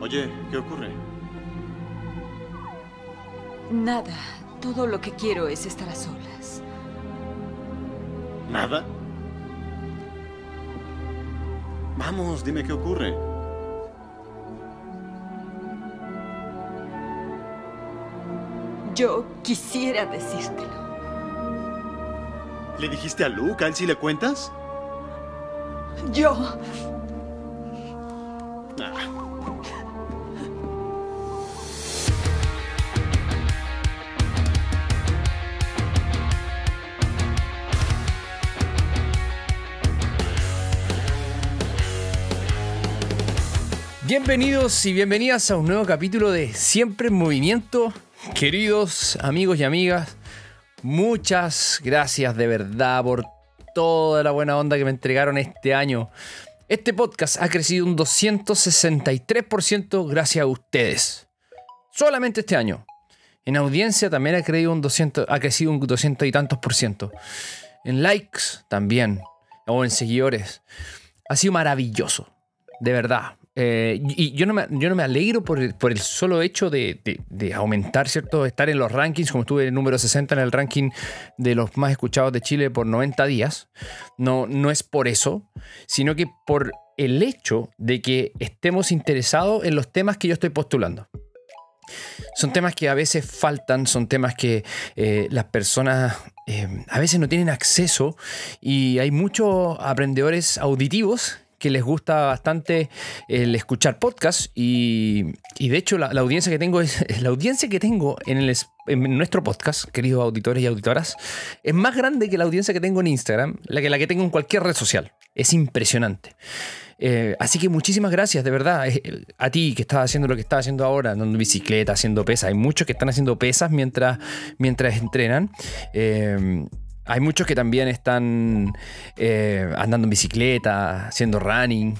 Oye, ¿qué ocurre? Nada. Todo lo que quiero es estar a solas. ¿Nada? Vamos, dime qué ocurre. Yo quisiera decírtelo. ¿Le dijiste a Luke? ¿A él sí le cuentas? Yo... Bienvenidos y bienvenidas a un nuevo capítulo de Siempre en Movimiento. Queridos amigos y amigas, muchas gracias de verdad por toda la buena onda que me entregaron este año. Este podcast ha crecido un 263% gracias a ustedes. Solamente este año. En audiencia también ha crecido un 200, ha crecido un 200 y tantos por ciento. En likes también. O en seguidores. Ha sido maravilloso. De verdad. Eh, y yo no, me, yo no me alegro por el, por el solo hecho de, de- aumentar, ¿cierto? Estar en los rankings, como estuve en el número 60 en el ranking de los más escuchados de Chile por 90 días. No, no es por eso, sino que por el hecho de que estemos interesados en los temas que yo estoy postulando. Son temas que a veces faltan, son temas que eh, las personas eh, a veces no tienen acceso y hay muchos aprendedores auditivos que les gusta bastante el escuchar podcasts y, y de hecho la, audiencia que tengo es la audiencia que tengo en, el, en nuestro podcast, queridos auditores y auditoras, es más grande que la audiencia que tengo en Instagram, la que la que tengo en cualquier red social. Es impresionante. Eh, así que muchísimas gracias, de verdad, eh, a ti que estás haciendo lo que estás haciendo ahora, andando bicicleta, haciendo pesas. Hay muchos que están haciendo pesas mientras, mientras entrenan. Eh, hay muchos que también están eh, andando en bicicleta, haciendo running.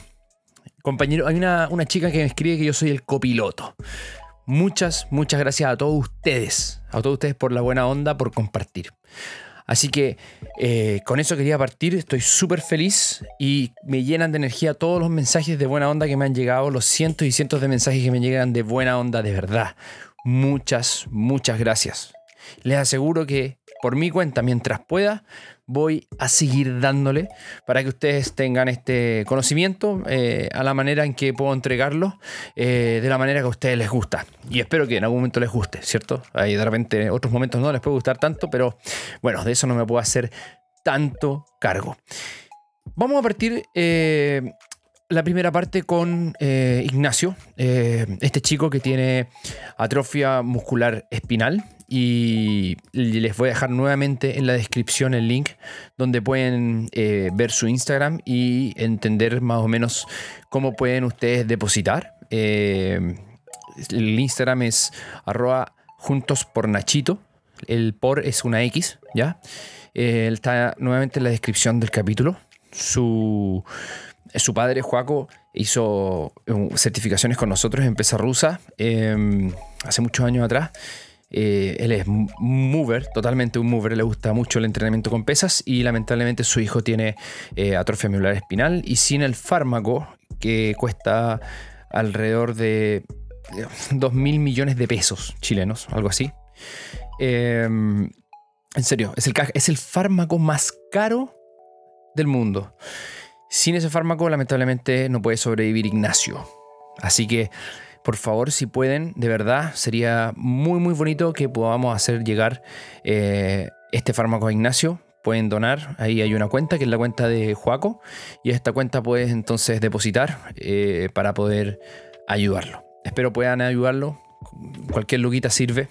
Compañero, hay una, una chica que me escribe que yo soy el copiloto. Muchas, muchas gracias a todos ustedes, a todos ustedes por la buena onda, por compartir. Así que eh, con eso quería partir, estoy súper feliz y me llenan de energía todos los mensajes de buena onda que me han llegado, los cientos y cientos de mensajes que me llegan de buena onda, de verdad. Muchas, muchas gracias. Les aseguro que por mi cuenta, mientras pueda, voy a seguir dándole para que ustedes tengan este conocimiento eh, a la manera en que puedo entregarlo, eh, de la manera que a ustedes les gusta. Y espero que en algún momento les guste, ¿cierto? Hay de repente otros momentos no les puede gustar tanto, pero bueno, de eso no me puedo hacer tanto cargo. Vamos a partir eh, la primera parte con eh, Ignacio, eh, este chico que tiene atrofia muscular espinal. Y les voy a dejar nuevamente en la descripción el link donde pueden eh, ver su Instagram y entender más o menos cómo pueden ustedes depositar. El Instagram es arroba juntos por Nachito. El por es una X, ¿ya? Está nuevamente en la descripción del capítulo. Su, su padre, Joaco, hizo eh, certificaciones con nosotros en pesa rusa eh, hace muchos años atrás. Eh, él es mover, totalmente un mover, le gusta mucho el entrenamiento con pesas y lamentablemente su hijo tiene eh, atrofia muscular espinal y sin el fármaco que cuesta alrededor de 2 mil millones de pesos chilenos, algo así. Eh, en serio, es el, es el fármaco más caro del mundo. Sin ese fármaco, lamentablemente, no puede sobrevivir Ignacio. Así que, por favor, si pueden, de verdad, sería muy, muy bonito que podamos hacer llegar eh, este fármaco a Ignacio. Pueden donar, ahí hay una cuenta que es la cuenta de Juaco, y esta cuenta puedes entonces depositar eh, para poder ayudarlo. Espero puedan ayudarlo. Cualquier luquita sirve,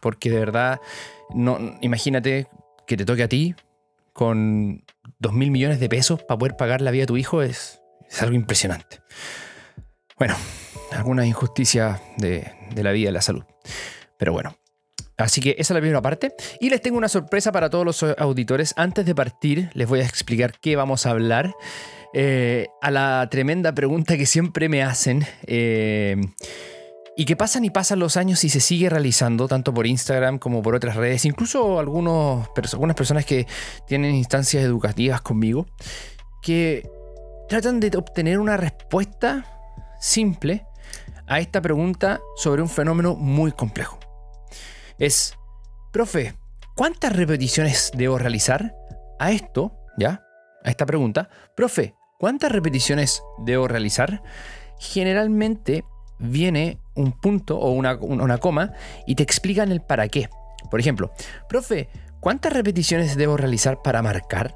porque de verdad, no, imagínate que te toque a ti con 2 mil millones de pesos para poder pagar la vida de tu hijo es, es algo impresionante. Bueno, algunas injusticias de, de la vida y la salud. Pero bueno. Así que esa es la primera parte. Y les tengo una sorpresa para todos los auditores. Antes de partir, les voy a explicar qué vamos a hablar. Eh, a la tremenda pregunta que siempre me hacen. eh, y que pasan y pasan los años y se sigue realizando, tanto por Instagram como por otras redes, incluso algunos, algunas personas que tienen instancias educativas conmigo, que tratan de obtener una respuesta simple a esta pregunta sobre un fenómeno muy complejo. Es, profe, ¿cuántas repeticiones debo realizar? A esto, ¿ya? A esta pregunta, profe, ¿cuántas repeticiones debo realizar? Generalmente viene un punto o una, una coma y te explican el para qué. Por ejemplo, profe, ¿cuántas repeticiones debo realizar para marcar?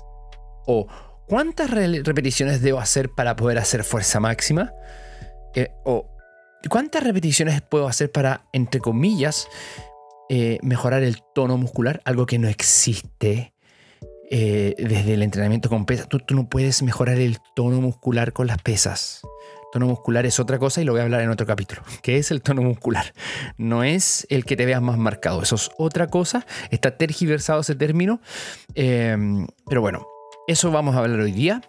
O ¿cuántas repeticiones debo hacer para poder hacer fuerza máxima? Eh, o ¿cuántas repeticiones puedo hacer para, entre comillas, eh, mejorar el tono muscular? Algo que no existe eh, desde el entrenamiento con pesas. Tú, tú no puedes mejorar el tono muscular con las pesas. Tono muscular es otra cosa y lo voy a hablar en otro capítulo. ¿Qué es el tono muscular? No es el que te veas más marcado, eso es otra cosa. Está tergiversado ese término. Em, pero bueno, eso vamos a hablar hoy día.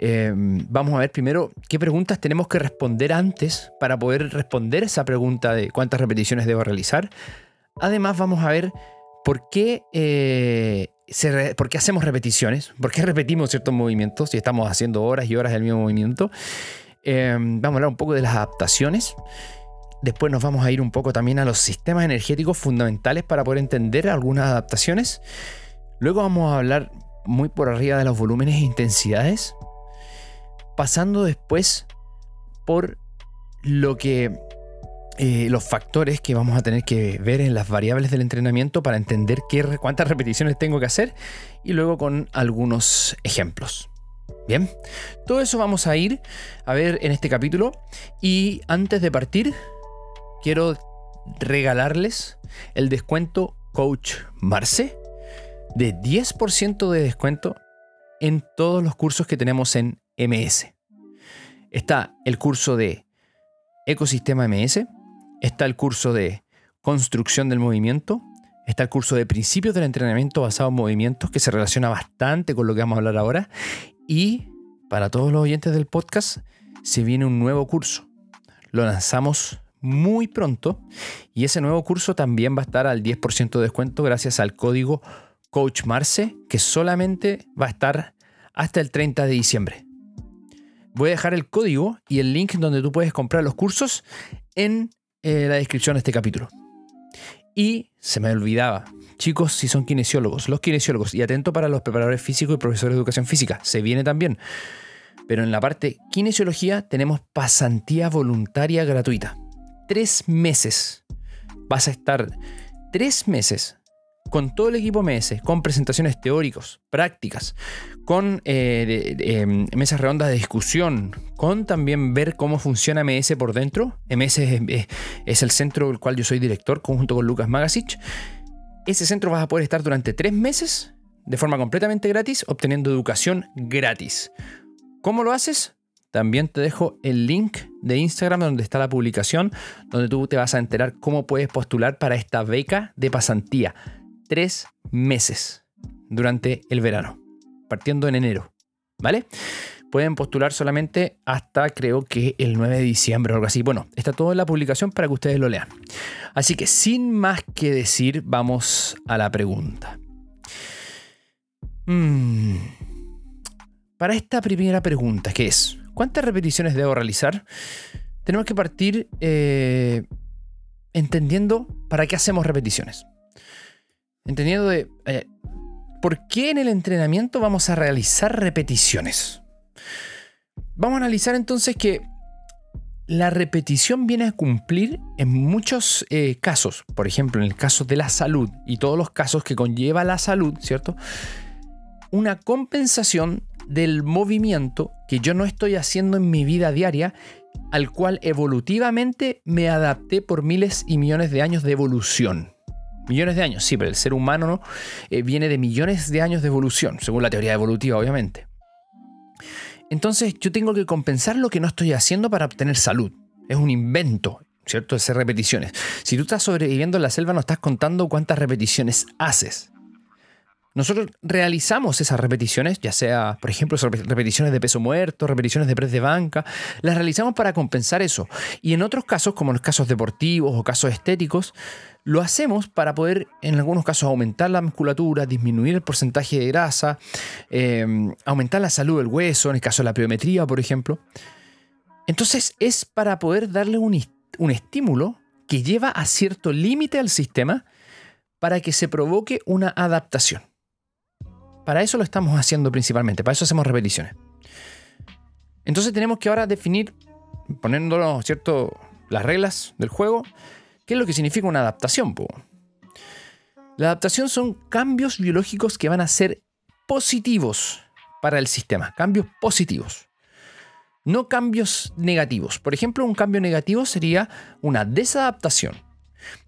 Em, vamos a ver primero qué preguntas tenemos que responder antes para poder responder esa pregunta de cuántas repeticiones debo realizar. Además vamos a ver por qué, eh, por qué hacemos repeticiones, por qué repetimos ciertos movimientos y estamos haciendo horas y horas del mismo movimiento. Em, vamos a hablar un poco de las adaptaciones. Después nos vamos a ir un poco también a los sistemas energéticos fundamentales para poder entender algunas adaptaciones. Luego vamos a hablar muy por arriba de los volúmenes e intensidades. Pasando después por lo que eh, los factores que vamos a tener que ver en las variables del entrenamiento para entender cuántas repeticiones tengo que hacer y luego con algunos ejemplos. Bien, todo eso vamos a ir a ver en este capítulo y antes de partir quiero regalarles el descuento Coach Marce de 10% de descuento en todos los cursos que tenemos en MS. Está el curso de Ecosistema MS, está el curso de Construcción del Movimiento, está el curso de Principios del Entrenamiento basado en movimientos que se relaciona bastante con lo que vamos a hablar ahora y para todos los oyentes del podcast, se viene un nuevo curso. Lo lanzamos muy pronto y ese nuevo curso también va a estar al 10% de descuento gracias al código Coach Marce, que solamente va a estar hasta el 30 de diciembre. Voy a dejar el código y el link donde tú puedes comprar los cursos en eh, la descripción de este capítulo. Y se me olvidaba, Chicos, si son kinesiólogos, los kinesiólogos, y atento para los preparadores físicos y profesores de educación física, se viene también. Pero en la parte kinesiología tenemos pasantía voluntaria gratuita. Tres meses. Vas a estar tres meses con todo el equipo MS, con presentaciones teóricos, prácticas, con eh, em, mesas redondas de discusión, con también ver cómo funciona MS por dentro. MS es, es el centro del cual yo soy director, conjunto con Lucas Magasich ese centro vas a poder estar durante tres meses de forma completamente gratis, obteniendo educación gratis. ¿Cómo lo haces? También te dejo el link de Instagram donde está la publicación, donde tú te vas a enterar cómo puedes postular para esta beca de pasantía. Tres meses durante el verano, partiendo en enero. ¿Vale? pueden postular solamente hasta creo que el 9 de diciembre o algo así. Bueno, está todo en la publicación para que ustedes lo lean. Así que sin más que decir, vamos a la pregunta. Mm. Para esta primera pregunta, que es, ¿cuántas repeticiones debo realizar? Tenemos que partir eh, entendiendo para qué hacemos repeticiones. Entendiendo de, eh, ¿por qué en el entrenamiento vamos a realizar repeticiones? Vamos a analizar entonces que la repetición viene a cumplir en muchos eh, casos, por ejemplo, en el caso de la salud y todos los casos que conlleva la salud, ¿cierto? Una compensación del movimiento que yo no estoy haciendo en mi vida diaria, al cual evolutivamente me adapté por miles y millones de años de evolución. Millones de años, sí, pero el ser humano ¿no? Eh, viene de millones de años de evolución, según la teoría evolutiva, obviamente. Entonces yo tengo que compensar lo que no estoy haciendo para obtener salud. Es un invento, ¿cierto? Hacer repeticiones. Si tú estás sobreviviendo en la selva, no estás contando cuántas repeticiones haces. Nosotros realizamos esas repeticiones, ya sea, por ejemplo, repeticiones de peso muerto, repeticiones de press de banca, las realizamos para compensar eso. Y en otros casos, como en los casos deportivos o casos estéticos, lo hacemos para poder, en algunos casos, aumentar la musculatura, disminuir el porcentaje de grasa, em, aumentar la salud del hueso, en el caso de la pliometría, por ejemplo. Entonces es para poder darle un, un estímulo que lleva a cierto límite al sistema para que se provoque una adaptación. Para eso lo estamos haciendo principalmente, para eso hacemos repeticiones. Entonces tenemos que ahora definir, poniéndonos ¿cierto? las reglas del juego, qué es lo que significa una adaptación. La adaptación son cambios biológicos que van a ser positivos para el sistema, cambios positivos. No cambios negativos. Por ejemplo, un cambio negativo sería una desadaptación.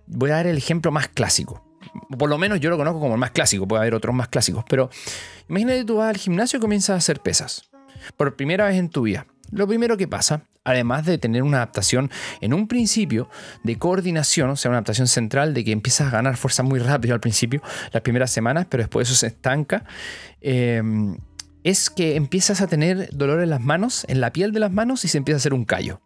Voy a dar el ejemplo más clásico. Por lo menos yo lo conozco como el más clásico, puede haber otros más clásicos, pero imagínate tú vas al gimnasio y comienzas a hacer pesas. Por primera vez en tu vida. Lo primero que pasa, además de tener una adaptación en un principio de coordinación, o sea, una adaptación central de que empiezas a ganar fuerza muy rápido al principio, las primeras semanas, pero después eso se estanca, eh, es que empiezas a tener dolor en las manos, en la piel de las manos y se empieza a hacer un callo.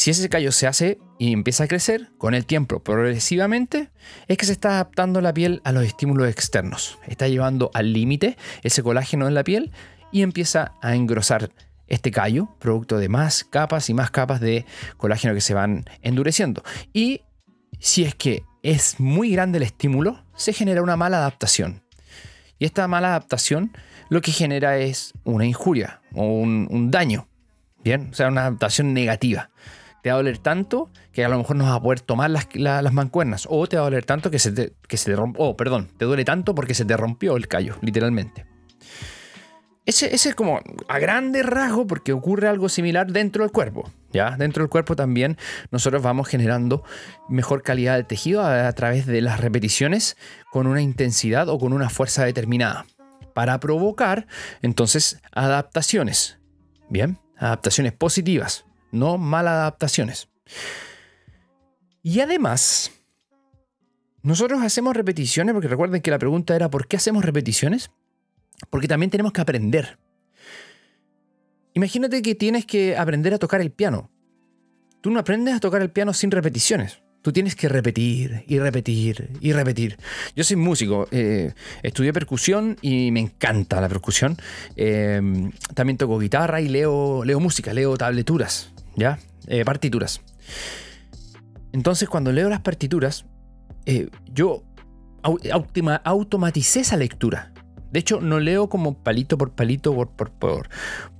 Si ese callo se hace y empieza a crecer con el tiempo progresivamente, es que se está adaptando la piel a los estímulos externos. Está llevando al límite ese colágeno en la piel y empieza a engrosar este callo, producto de más capas y más capas de colágeno que se van endureciendo. Y si es que es muy grande el estímulo, se genera una mala adaptación. Y esta mala adaptación lo que genera es una injuria o un, daño. Bien, o sea, una adaptación negativa. Te va a doler tanto que a lo mejor no vas a poder tomar las, mancuernas. O te va a doler tanto que se te, que se te rompió. Oh, perdón, te duele tanto porque se te rompió el callo, literalmente. Ese, es como a grande rasgo porque ocurre algo similar dentro del cuerpo. ¿ya? Dentro del cuerpo también nosotros vamos generando mejor calidad de tejido a, través de las repeticiones con una intensidad o con una fuerza determinada para provocar entonces adaptaciones. Bien, adaptaciones positivas, no malas adaptaciones. Y además, nosotros hacemos repeticiones, porque recuerden que la pregunta era ¿por qué hacemos repeticiones? Porque también tenemos que aprender. Imagínate que tienes que aprender a tocar el piano. Tú no aprendes a tocar el piano sin repeticiones. Tú tienes que repetir y repetir y repetir. Yo soy músico, eh, estudié percusión y me encanta la percusión. Eh, también toco guitarra y leo, leo música, leo tableturas, Eh, partituras. Entonces cuando leo las partituras, yo automaticé esa lectura. De hecho, no leo como palito por palito, por. por, por,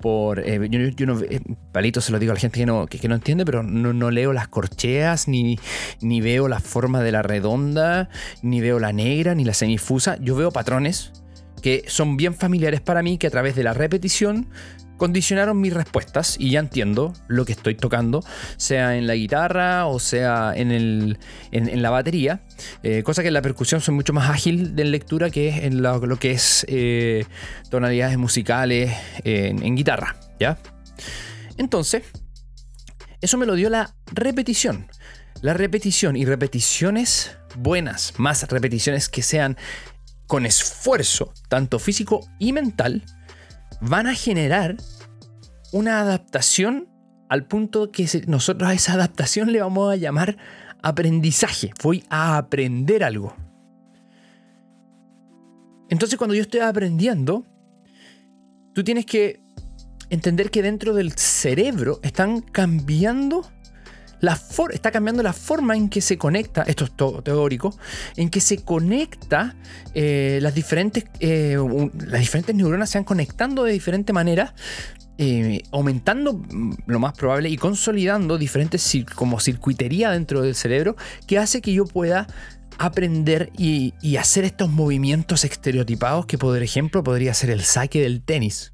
por eh, yo, no, eh, palito se lo digo a la gente que no, que, no entiende, pero no, no, leo las corcheas, ni, ni veo la forma de la redonda, ni veo la negra, ni la semifusa. Yo veo patrones que son bien familiares para mí, que a través de la repetición condicionaron mis respuestas y ya entiendo lo que estoy tocando, sea en la guitarra o sea en, el, en, la batería, eh, cosa que en la percusión soy mucho más ágil de lectura que en lo, que es eh, tonalidades musicales en, guitarra, ¿ya? Entonces, eso me lo dio la repetición. La repetición y repeticiones buenas, más repeticiones que sean con esfuerzo, tanto físico y mental, van a generar una adaptación al punto que nosotros a esa adaptación le vamos a llamar aprendizaje. Voy a aprender algo. Entonces cuando yo estoy aprendiendo, tú tienes que entender que dentro del cerebro están cambiando la está cambiando la forma en que se conecta, esto es todo teórico, en que se conecta eh, las, diferentes, eh, las diferentes neuronas se van conectando de diferente manera, eh, aumentando mm, lo más probable y consolidando diferentes como circuitería dentro del cerebro que hace que yo pueda aprender y, y hacer estos movimientos estereotipados que por ejemplo podría ser el saque del tenis.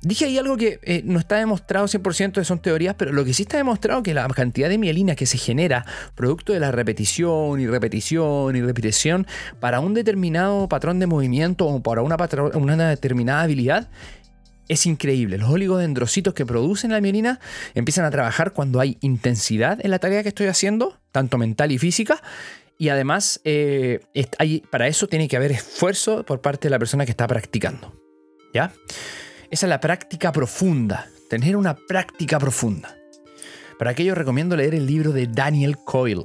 Dije ahí algo que eh, no está demostrado 100%, son teorías, pero lo que sí está demostrado es que la cantidad de mielina que se genera producto de la repetición y repetición y repetición para un determinado patrón de movimiento o para una, una determinada habilidad es increíble. Los oligodendrocitos que producen la mielina empiezan a trabajar cuando hay intensidad en la tarea que estoy haciendo, tanto mental y física. Y además, eh, para eso tiene que haber esfuerzo por parte de la persona que está practicando. ¿Ya? Esa es la práctica profunda, tener una práctica profunda. Para aquello recomiendo leer el libro de Daniel Coyle,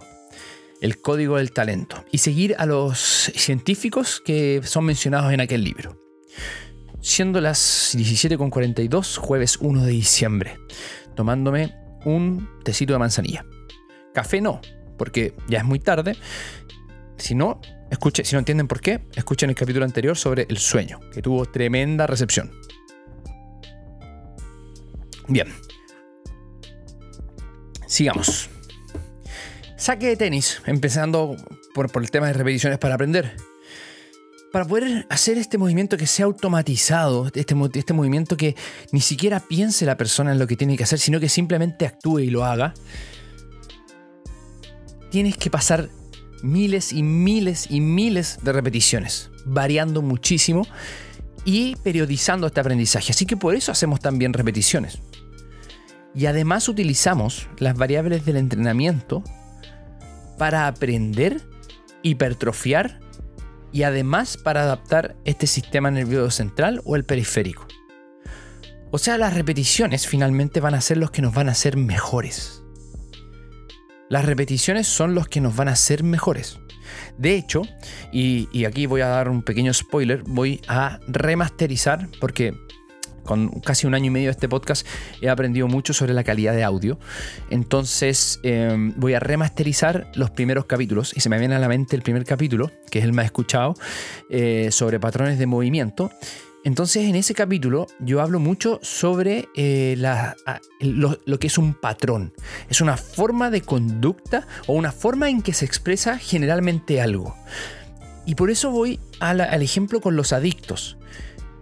El Código del Talento, y seguir a los científicos que son mencionados en aquel libro. Siendo las 17.42, jueves 1 de diciembre, tomándome un tecito de manzanilla. Café no, porque ya es muy tarde. Si no, escuche, si no entienden por qué, escuchen el capítulo anterior sobre el sueño, que tuvo tremenda recepción. Bien. Sigamos. Saque de tenis, empezando por, el tema de repeticiones para aprender para poder hacer este movimiento que sea automatizado, este, este movimiento que ni siquiera piense la persona en lo que tiene que hacer, sino que simplemente actúe y lo haga, tienes que pasar miles y miles y miles de repeticiones, variando muchísimo y periodizando este aprendizaje. Así que por eso hacemos también repeticiones. Y además utilizamos las variables del entrenamiento para aprender, hipertrofiar y además para adaptar este sistema nervioso central o el periférico. O sea, las repeticiones finalmente van a ser los que nos van a hacer mejores. Las repeticiones son los que nos van a hacer mejores. De hecho, y, y aquí voy a dar un pequeño spoiler, voy a remasterizar porque con casi un año y medio de este podcast he aprendido mucho sobre la calidad de audio. Entonces em, voy a remasterizar los primeros capítulos y se me viene a la mente el primer capítulo, que es el más escuchado, eh, sobre patrones de movimiento. Entonces en ese capítulo yo hablo mucho sobre eh, lo, lo, que es un patrón. Es una forma de conducta o una forma en que se expresa generalmente algo. Y por eso voy al ejemplo con los adictos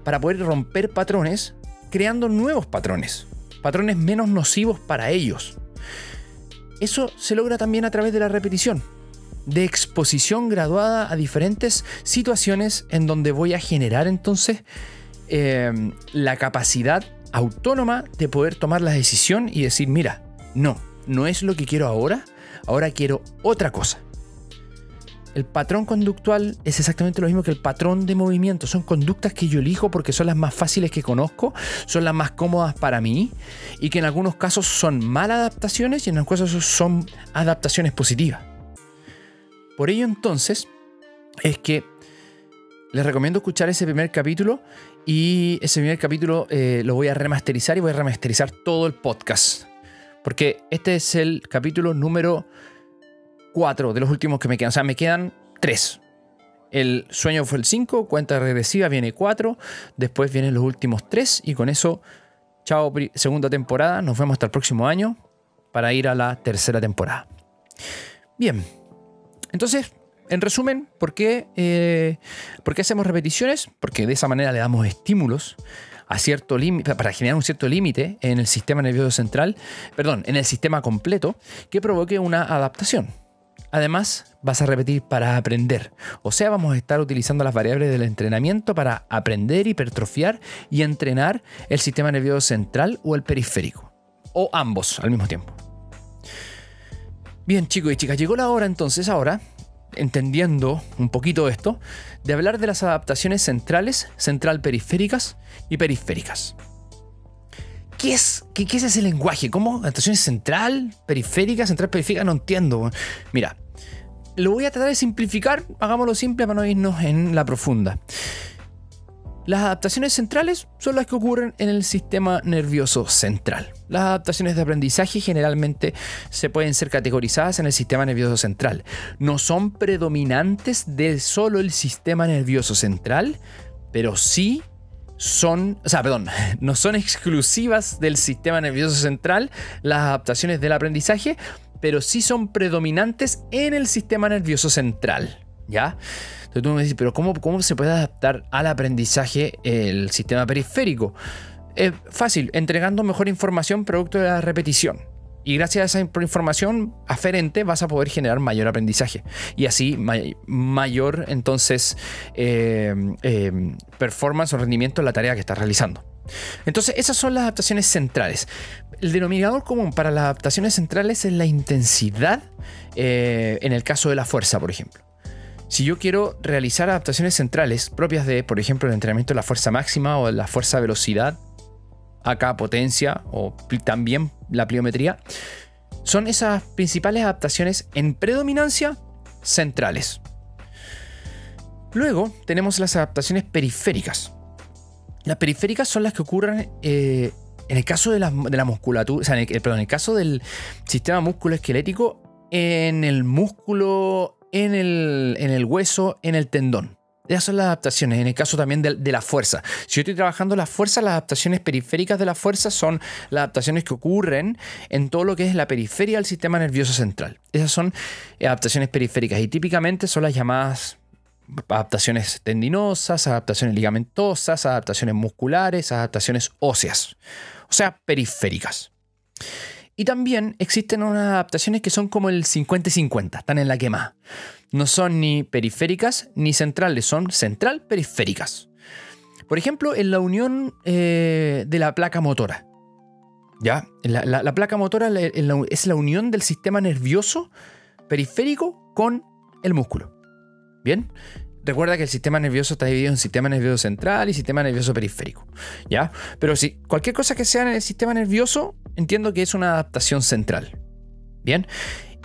para poder romper patrones creando nuevos patrones, patrones menos nocivos para ellos. Eso se logra también a través de la repetición, de exposición graduada a diferentes situaciones en donde voy a generar entonces em, la capacidad autónoma de poder tomar la decisión y decir, mira, no, no es lo que quiero ahora, ahora quiero otra cosa. El patrón conductual es exactamente lo mismo que el patrón de movimiento. Son conductas que yo elijo porque son las más fáciles que conozco, son las más cómodas para mí y que en algunos casos son malas adaptaciones y en algunos casos son adaptaciones positivas. Por ello entonces es que les recomiendo escuchar ese primer capítulo y ese primer capítulo eh, lo voy a remasterizar y voy a remasterizar todo el podcast. Porque este es el capítulo número cuatro de los últimos que me quedan. O sea, me quedan tres. El sueño fue el 5, cuenta regresiva viene 4, después vienen los últimos tres y con eso, chao segunda temporada, nos vemos hasta el próximo año para ir a la tercera temporada. Bien, entonces, en resumen, ¿por qué, eh, ¿por qué hacemos repeticiones? Porque de esa manera le damos estímulos a cierto límite, para generar un cierto límite en el sistema nervioso central, perdón, en el sistema completo, que provoque una adaptación. Además, vas a repetir para aprender. O sea, vamos a estar utilizando las variables del entrenamiento para aprender, hipertrofiar y entrenar el sistema nervioso central o el periférico. O ambos al mismo tiempo. Bien, chicos y chicas, llegó la hora entonces ahora, entendiendo un poquito esto, de hablar de las adaptaciones centrales, central periféricas y periféricas. ¿Qué es, qué, es ese lenguaje? ¿Cómo? ¿Adaptación central, periférica, central, periférica? No entiendo. Mira, lo voy a tratar de simplificar, hagámoslo simple para no irnos en la profunda. Las adaptaciones centrales son las que ocurren en el sistema nervioso central. Las adaptaciones de aprendizaje generalmente se pueden ser categorizadas en el sistema nervioso central. No son predominantes de solo el sistema nervioso central, pero sí son, o sea, perdón, no son exclusivas del sistema nervioso central las adaptaciones del aprendizaje, pero sí son predominantes en el sistema nervioso central, ¿ya? Entonces tú me dices, pero ¿cómo, cómo se puede adaptar al aprendizaje el sistema periférico? Es fácil, entregando mejor información producto de la repetición. Y gracias a esa información aferente vas a poder generar mayor aprendizaje y así mayor entonces eh, eh, performance o rendimiento en la tarea que estás realizando. Entonces esas son las adaptaciones centrales. El denominador común para las adaptaciones centrales es la intensidad eh, en el caso de la fuerza, por ejemplo. Si yo quiero realizar adaptaciones centrales propias de, por ejemplo, el entrenamiento de la fuerza máxima o de la fuerza velocidad, acá potencia o también la pliometría, son esas principales adaptaciones en predominancia centrales. Luego tenemos las adaptaciones periféricas. Las periféricas son las que ocurren eh, En el caso de la, de la musculatura, o sea, en el, el caso del sistema musculoesquelético, en el músculo, en el, en el hueso, en el tendón. Esas son las adaptaciones, en el caso también de, la fuerza. Si yo estoy trabajando la fuerza, las adaptaciones periféricas de la fuerza son las adaptaciones que ocurren en todo lo que es la periferia del sistema nervioso central. Esas son adaptaciones periféricas y típicamente son las llamadas adaptaciones tendinosas, adaptaciones ligamentosas, adaptaciones musculares, adaptaciones óseas, o sea, periféricas. Y también existen unas adaptaciones que son como el 50 50, están en la quema. No son ni periféricas ni centrales, son central periféricas. Por ejemplo, en la unión eh, de la placa motora. ¿Ya? La, placa motora es la unión del sistema nervioso periférico con el músculo. ¿Bien? Recuerda que el sistema nervioso está dividido en sistema nervioso central y sistema nervioso periférico. ¿Ya? Pero si cualquier cosa que sea en el sistema nervioso, entiendo que es una adaptación central. ¿Bien?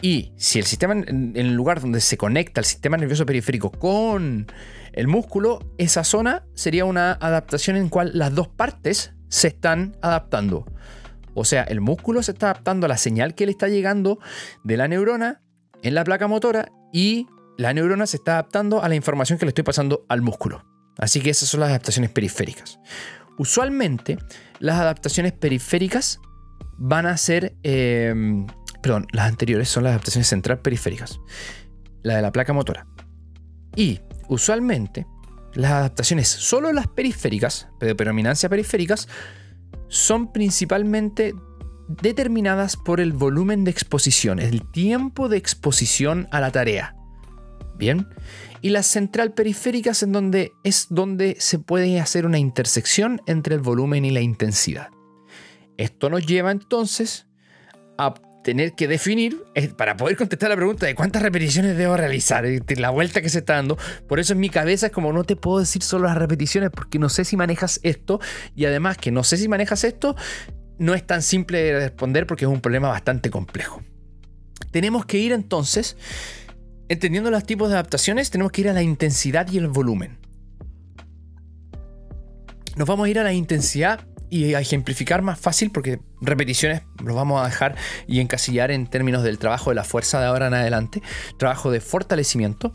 Y si el sistema, en el lugar donde se conecta el sistema nervioso periférico con el músculo, esa zona sería una adaptación en cual las dos partes se están adaptando. O sea, el músculo se está adaptando a la señal que le está llegando de la neurona en la placa motora y la neurona se está adaptando a la información que le estoy pasando al músculo. Así que esas son las adaptaciones periféricas. Usualmente, las adaptaciones periféricas van a ser. Em, perdón, las anteriores son las adaptaciones central periféricas. La de la placa motora. Y usualmente, las adaptaciones, solo las periféricas, de predominancia periféricas, son principalmente determinadas por el volumen de exposición, el tiempo de exposición a la tarea. Bien. Y las central periféricas en donde es donde se puede hacer una intersección entre el volumen y la intensidad. Esto nos lleva entonces a tener que definir, eh, para poder contestar la pregunta de cuántas repeticiones debo realizar, la vuelta que se está dando. Por eso en mi cabeza es como no te puedo decir solo las repeticiones porque no sé si manejas esto y además que no sé si manejas esto, no es tan simple de responder porque es un problema bastante complejo. Tenemos que ir entonces entendiendo los tipos de adaptaciones, tenemos que ir a la intensidad y el volumen. Nos vamos a ir a la intensidad y a ejemplificar más fácil porque repeticiones los vamos a dejar y encasillar en términos del trabajo de la fuerza de ahora en adelante, trabajo de fortalecimiento.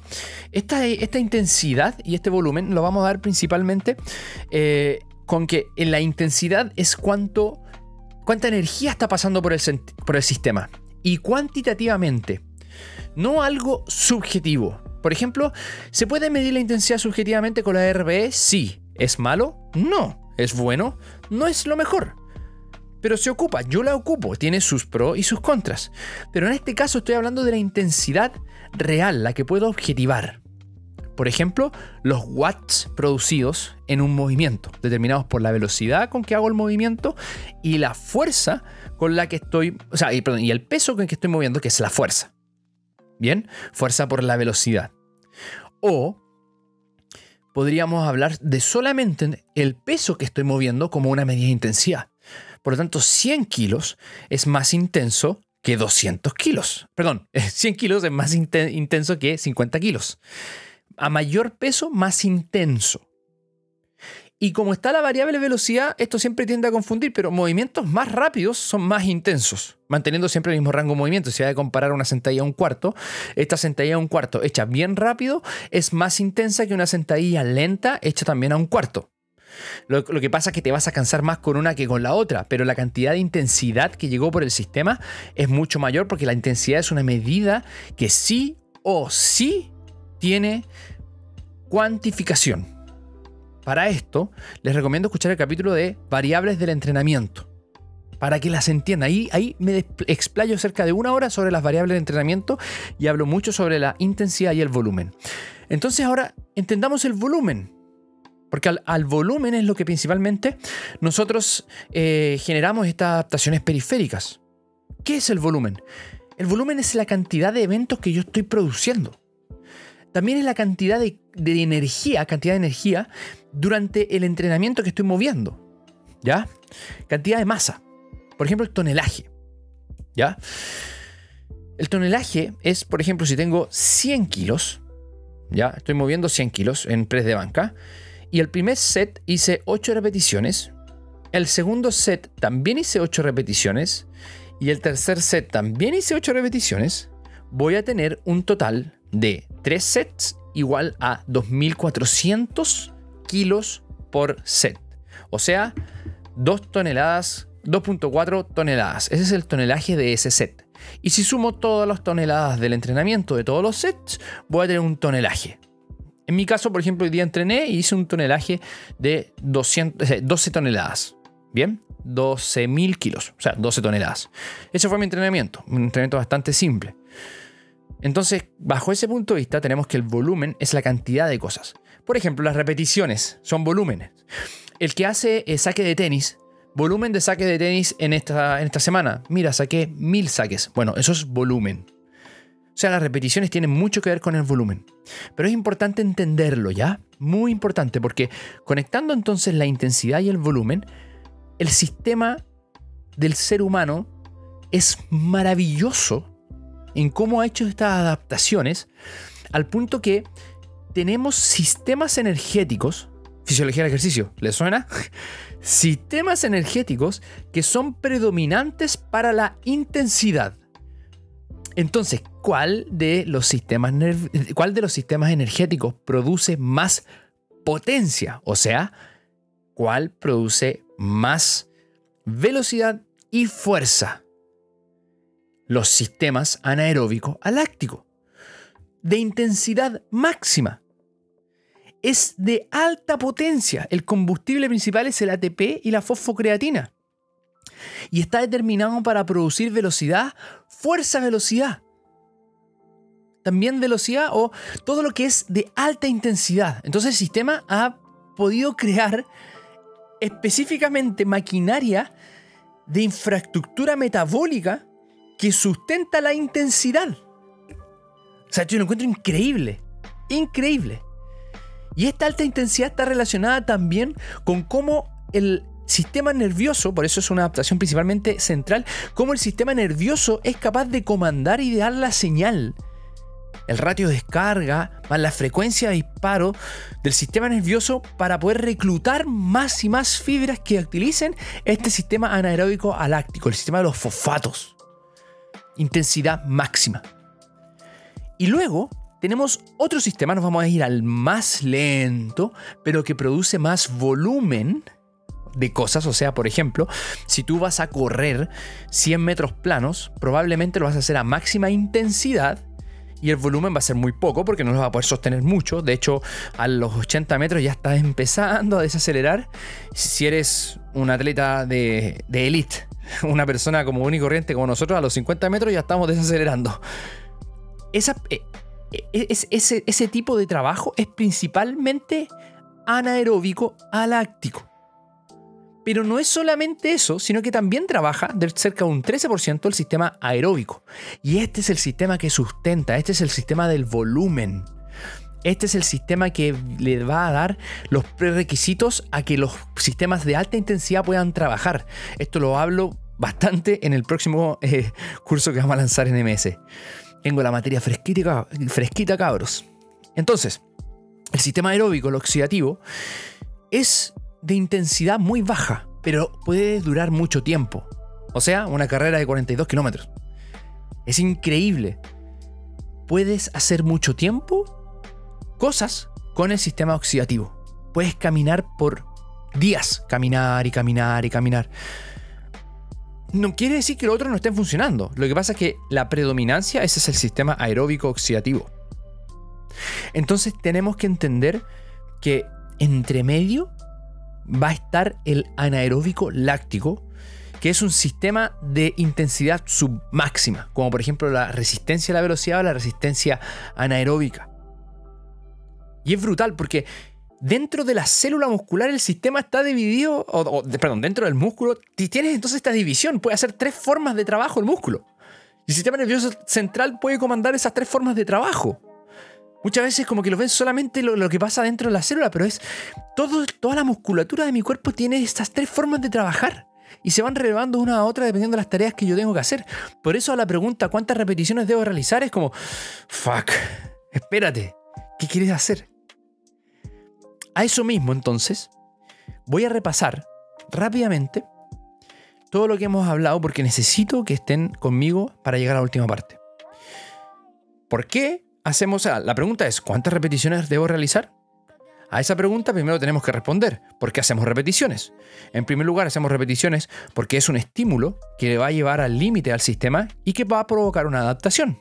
Esta, esta intensidad y este volumen lo vamos a dar principalmente eh, con que en la intensidad es cuánto, cuánta energía está pasando por el, por el sistema y cuantitativamente no algo subjetivo. Por ejemplo, ¿se puede medir la intensidad subjetivamente con la RBE? Sí. ¿Es malo? No. ¿Es bueno? No es lo mejor. Pero se ocupa, yo la ocupo, tiene sus pros y sus contras. Pero en este caso estoy hablando de la intensidad real, la que puedo objetivar. Por ejemplo, los watts producidos en un movimiento, determinados por la velocidad con que hago el movimiento y la fuerza con la que estoy, o sea, y, el peso con que estoy moviendo, que es la fuerza. Bien, fuerza por la velocidad. O podríamos hablar de solamente el peso que estoy moviendo como una medida de intensidad. Por lo tanto, 100 kilos es más intenso que 200 kilos. Perdón, 100 kilos es más intenso que 50 kilos. A mayor peso, más intenso. Y como está la variable velocidad, esto siempre tiende a confundir, pero movimientos más rápidos son más intensos, manteniendo siempre el mismo rango de movimiento. Si hay que comparar una sentadilla a un cuarto, esta sentadilla a un cuarto hecha bien rápido es más intensa que una sentadilla lenta hecha también a un cuarto. Lo, lo, que pasa es que te vas a cansar más con una que con la otra, pero la cantidad de intensidad que llegó por el sistema es mucho mayor porque la intensidad es una medida que sí o sí tiene cuantificación. Para esto, les recomiendo escuchar el capítulo de variables del entrenamiento. Para que las entiendan. Ahí, ahí me explayo cerca de una hora sobre las variables de entrenamiento y hablo mucho sobre la intensidad y el volumen. Entonces ahora entendamos el volumen. Porque al, volumen es lo que principalmente nosotros eh, generamos estas adaptaciones periféricas. ¿Qué es el volumen? El volumen es la cantidad de eventos que yo estoy produciendo. También es la cantidad de, energía, cantidad de energía durante el entrenamiento que estoy moviendo. ¿Ya? Cantidad de masa. Por ejemplo, el tonelaje. ¿Ya? El tonelaje es, por ejemplo, si tengo 100 kilos, ¿ya? Estoy moviendo 100 kilos en press de banca. Y el primer set hice 8 repeticiones. el segundo set también hice 8 repeticiones y el tercer set también hice 8 repeticiones, voy a tener un total de 3 sets igual a 2400 kilos por set. O sea, 2 toneladas, 2.4 toneladas. Ese es el tonelaje de ese set. Y si sumo todas las toneladas del entrenamiento de todos los sets, voy a tener un tonelaje. En mi caso, por ejemplo, hoy día entrené y hice un tonelaje de 200, 12 toneladas. Bien, 12.000 kilos, o sea, 12 toneladas. Ese fue mi entrenamiento, un entrenamiento bastante simple. Entonces, bajo ese punto de vista, tenemos que el volumen es la cantidad de cosas. Por ejemplo, las repeticiones son volúmenes. El que hace eh, saque de tenis, volumen de saque de tenis en esta, en esta semana. Mira, saqué mil saques. Bueno, eso es volumen. O sea, las repeticiones tienen mucho que ver con el volumen. Pero es importante entenderlo, ¿ya? Muy importante, porque conectando entonces la intensidad y el volumen, el sistema del ser humano es maravilloso en cómo ha hecho estas adaptaciones, al punto que tenemos sistemas energéticos, fisiología del ejercicio, ¿les suena? sistemas energéticos que son predominantes para la intensidad. Entonces, ¿cuál de los sistemas, cuál de los sistemas energéticos produce más potencia? O sea, ¿cuál produce más velocidad y fuerza? Los sistemas anaeróbico aláctico, de intensidad máxima. Es de alta potencia. El combustible principal es el ATP y la fosfocreatina. Y está determinado para producir velocidad, fuerza-velocidad. También velocidad o todo lo que es de alta intensidad. Entonces el sistema ha podido crear específicamente maquinaria de infraestructura metabólica que sustenta la intensidad. O sea, yo lo encuentro increíble. Increíble. Y esta alta intensidad está relacionada también con cómo el sistema nervioso, por eso es una adaptación principalmente central, cómo el sistema nervioso es capaz de comandar y de dar la señal. El ratio de descarga más la frecuencia de disparo del sistema nervioso para poder reclutar más y más fibras que utilicen este sistema anaeróbico aláctico, el sistema de los fosfatos intensidad máxima. Y luego tenemos otro sistema, nos vamos a ir al más lento, pero que produce más volumen de cosas. O sea, por ejemplo, si tú vas a correr 100 metros planos, probablemente lo vas a hacer a máxima intensidad y el volumen va a ser muy poco porque no lo va a poder sostener mucho. De hecho, a los 80 metros ya estás empezando a desacelerar. Si eres un atleta de, de elite una persona como único corriente como nosotros, a los 50 metros ya estamos desacelerando. Esa, eh, eh, ese, ese tipo de trabajo es principalmente anaeróbico aláctico. Pero no es solamente eso, sino que también trabaja de cerca de un 13% el sistema aeróbico. Y este es el sistema que sustenta, este es el sistema del volumen. Este es el sistema que le va a dar los prerequisitos a que los sistemas de alta intensidad puedan trabajar. Esto lo hablo bastante en el próximo eh, curso que vamos a lanzar en MS. Tengo la materia fresquita, fresquita, cabros. Entonces, el sistema aeróbico, el oxidativo, es de intensidad muy baja, pero puede durar mucho tiempo. O sea, una carrera de 42 kilómetros. Es increíble. Puedes hacer mucho tiempo cosas con el sistema oxidativo. Puedes caminar por días, caminar y caminar y caminar. No quiere decir que lo otro no esté funcionando. Lo que pasa es que la predominancia, ese es el sistema aeróbico oxidativo. Entonces tenemos que entender que entre medio va a estar el anaeróbico láctico, que es un sistema de intensidad submáxima, como por ejemplo la resistencia a la velocidad o la resistencia anaeróbica. Y es brutal porque dentro de la célula muscular el sistema está dividido, o, perdón, dentro del músculo, tienes entonces esta división, puede hacer tres formas de trabajo el músculo. El sistema nervioso central puede comandar esas tres formas de trabajo. Muchas veces como que lo ven solamente lo, que pasa dentro de la célula, pero es todo, toda la musculatura de mi cuerpo tiene estas tres formas de trabajar y se van relevando una a otra dependiendo de las tareas que yo tengo que hacer. Por eso a la pregunta cuántas repeticiones debo realizar es como, fuck, espérate, ¿qué quieres hacer? A eso mismo, entonces, voy a repasar rápidamente todo lo que hemos hablado porque necesito que estén conmigo para llegar a la última parte. ¿Por qué hacemos? La pregunta es, ¿cuántas repeticiones debo realizar? A esa pregunta primero tenemos que responder, ¿por qué hacemos repeticiones? En primer lugar, hacemos repeticiones porque es un estímulo que le va a llevar al límite al sistema y que va a provocar una adaptación.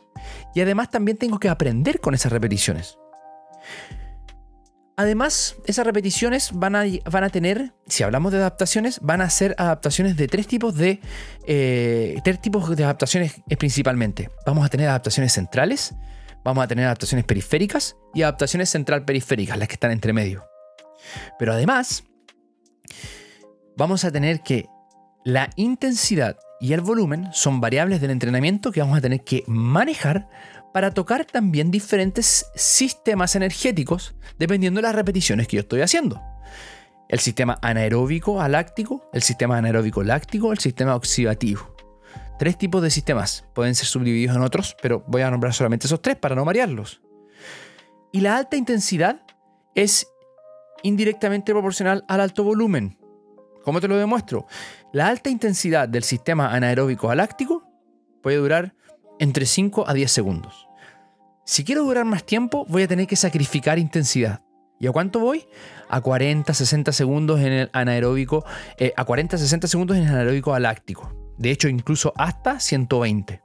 Y además también tengo que aprender con esas repeticiones. Además, esas repeticiones van a, van a, tener, si hablamos de adaptaciones, van a ser adaptaciones de tres tipos de, eh, tres tipos de adaptaciones principalmente. Vamos a tener adaptaciones centrales, vamos a tener adaptaciones periféricas y adaptaciones central-periféricas, las que están entre medio. Pero además, vamos a tener que la intensidad y el volumen son variables del entrenamiento que vamos a tener que manejar para tocar también diferentes sistemas energéticos dependiendo de las repeticiones que yo estoy haciendo. El sistema anaeróbico aláctico, el sistema anaeróbico láctico, el sistema oxidativo tres tipos de sistemas. Pueden ser subdivididos en otros, pero voy a nombrar solamente esos tres para no marearlos. Y la alta intensidad es indirectamente proporcional al alto volumen. ¿Cómo te lo demuestro? La alta intensidad del sistema anaeróbico aláctico puede durar entre 5 a 10 segundos. Si quiero durar más tiempo, voy a tener que sacrificar intensidad. ¿Y a cuánto voy? A 40, 60 segundos en el anaeróbico, eh, a 40, 60 segundos en el anaeróbico aláctico de hecho incluso hasta 120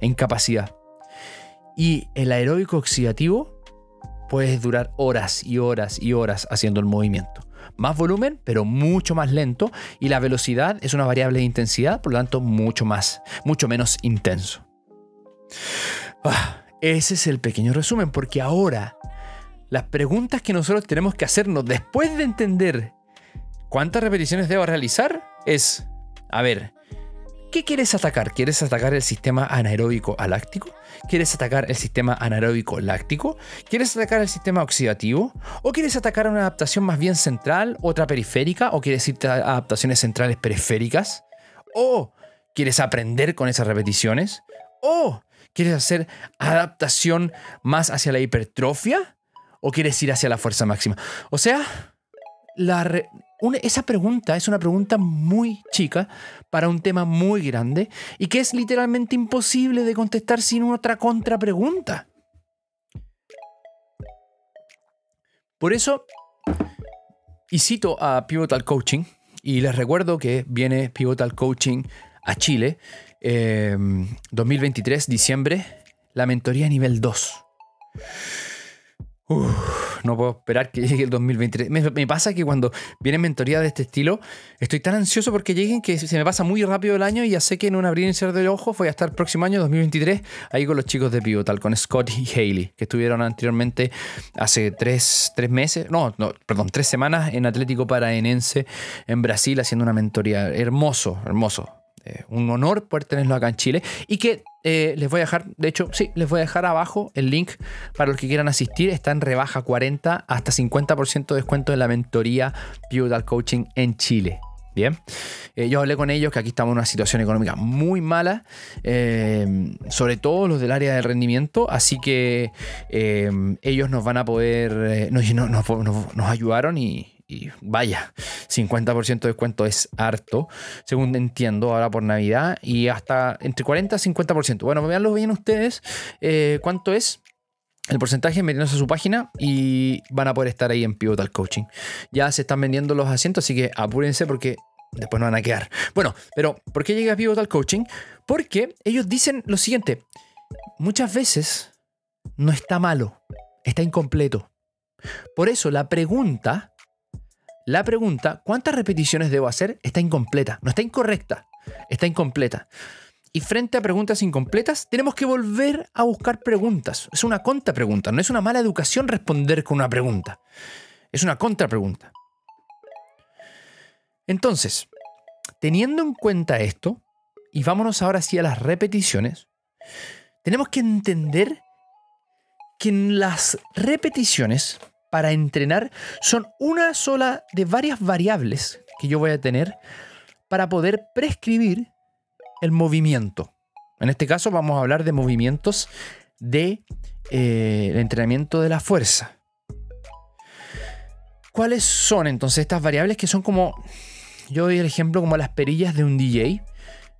en capacidad. Y el aeróbico oxidativo puede durar horas y horas y horas haciendo el movimiento. Más volumen, pero mucho más lento. Y la velocidad es una variable de intensidad, por lo tanto, mucho más, mucho menos intenso. Ah, ese es el pequeño resumen, porque ahora las preguntas que nosotros tenemos que hacernos después de entender cuántas repeticiones debo realizar es, a ver, ¿Qué quieres atacar? ¿Quieres atacar el sistema anaeróbico aláctico? ¿Quieres atacar el sistema anaeróbico láctico? ¿Quieres atacar el sistema oxidativo? ¿O quieres atacar una adaptación más bien central, otra periférica? ¿O quieres irte a adaptaciones centrales periféricas? ¿O quieres aprender con esas repeticiones? ¿O quieres hacer adaptación más hacia la hipertrofia? ¿O quieres ir hacia la fuerza máxima? O sea, esa pregunta es una pregunta muy chica para un tema muy grande y que es literalmente imposible de contestar sin otra contrapregunta. Por eso, y cito a Pivotal Coaching, y les recuerdo que viene Pivotal Coaching a Chile, 2023, em, diciembre, la mentoría nivel 2 no puedo esperar que llegue el 2023. Me, pasa que cuando viene mentoría de este estilo, estoy tan ansioso porque lleguen que se me pasa muy rápido el año y ya sé que en un abrir y cerrar de ojos voy a estar el próximo año, 2023, ahí con los chicos de Pivotal, con Scott y Haley, que estuvieron anteriormente hace tres, meses, no, no, perdón, tres semanas en Atlético Paraenense en Brasil haciendo una mentoría. Hermoso, hermoso. Eh, un honor poder tenerlo acá en Chile y que eh, les voy a dejar, de hecho, sí, les voy a dejar abajo el link para los que quieran asistir. Está en rebaja 40 hasta 50% de descuento en la mentoría Pivotal Coaching en Chile. Bien, eh, yo hablé con ellos que aquí estamos en una situación económica muy mala, sobre todo los del área del rendimiento, así que ellos nos van a poder, nos, nos ayudaron y, y vaya, 50% de descuento es harto, según entiendo, ahora por Navidad, y hasta entre 40 y 50%. Bueno, veanlo bien ustedes eh, cuánto es el porcentaje metiéndose a su página y van a poder estar ahí en Pivotal Coaching. Ya se están vendiendo los asientos, así que apúrense porque después no van a quedar. Bueno, pero ¿por qué llega a Pivotal Coaching? Porque ellos dicen lo siguiente, muchas veces no está malo, está incompleto. Por eso la pregunta la pregunta, ¿cuántas repeticiones debo hacer? Está incompleta, no está incorrecta, está incompleta. Y frente a preguntas incompletas, tenemos que volver a buscar preguntas. Es una contrapregunta, no es una mala educación responder con una pregunta. Es una contrapregunta. Entonces, teniendo en cuenta esto, y vámonos ahora sí a las repeticiones, tenemos que entender que en las repeticiones para entrenar son una sola de varias variables que yo voy a tener para poder prescribir el movimiento. En este caso vamos a hablar de movimientos de eh, entrenamiento de la fuerza. ¿Cuáles son entonces estas variables que son como yo doy el ejemplo como las perillas de un DJ.